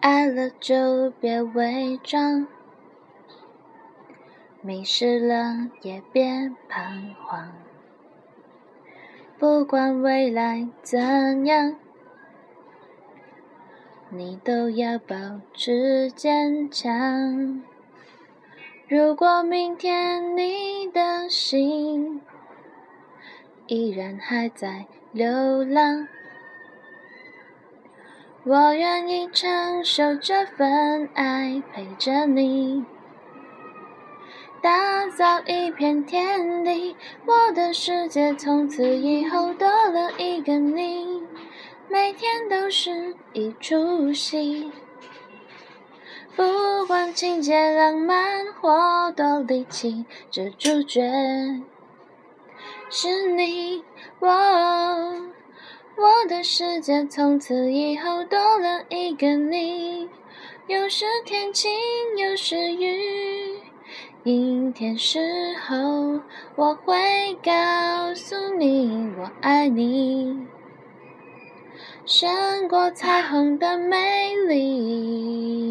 爱了就别伪装，迷失了也别彷徨。不管未来怎样，你都要保持坚强。如果明天你的心依然还在流浪，我愿意承受这份爱，陪着你，打造一片天地。我的世界从此以后多了一个你，每天都是一出戏。不管情节浪漫或多离奇，这主角是你。我，我的世界从此以后多了一个你。有时天晴，有时雨，阴天时候我会告诉你我爱你，胜过彩虹的美丽。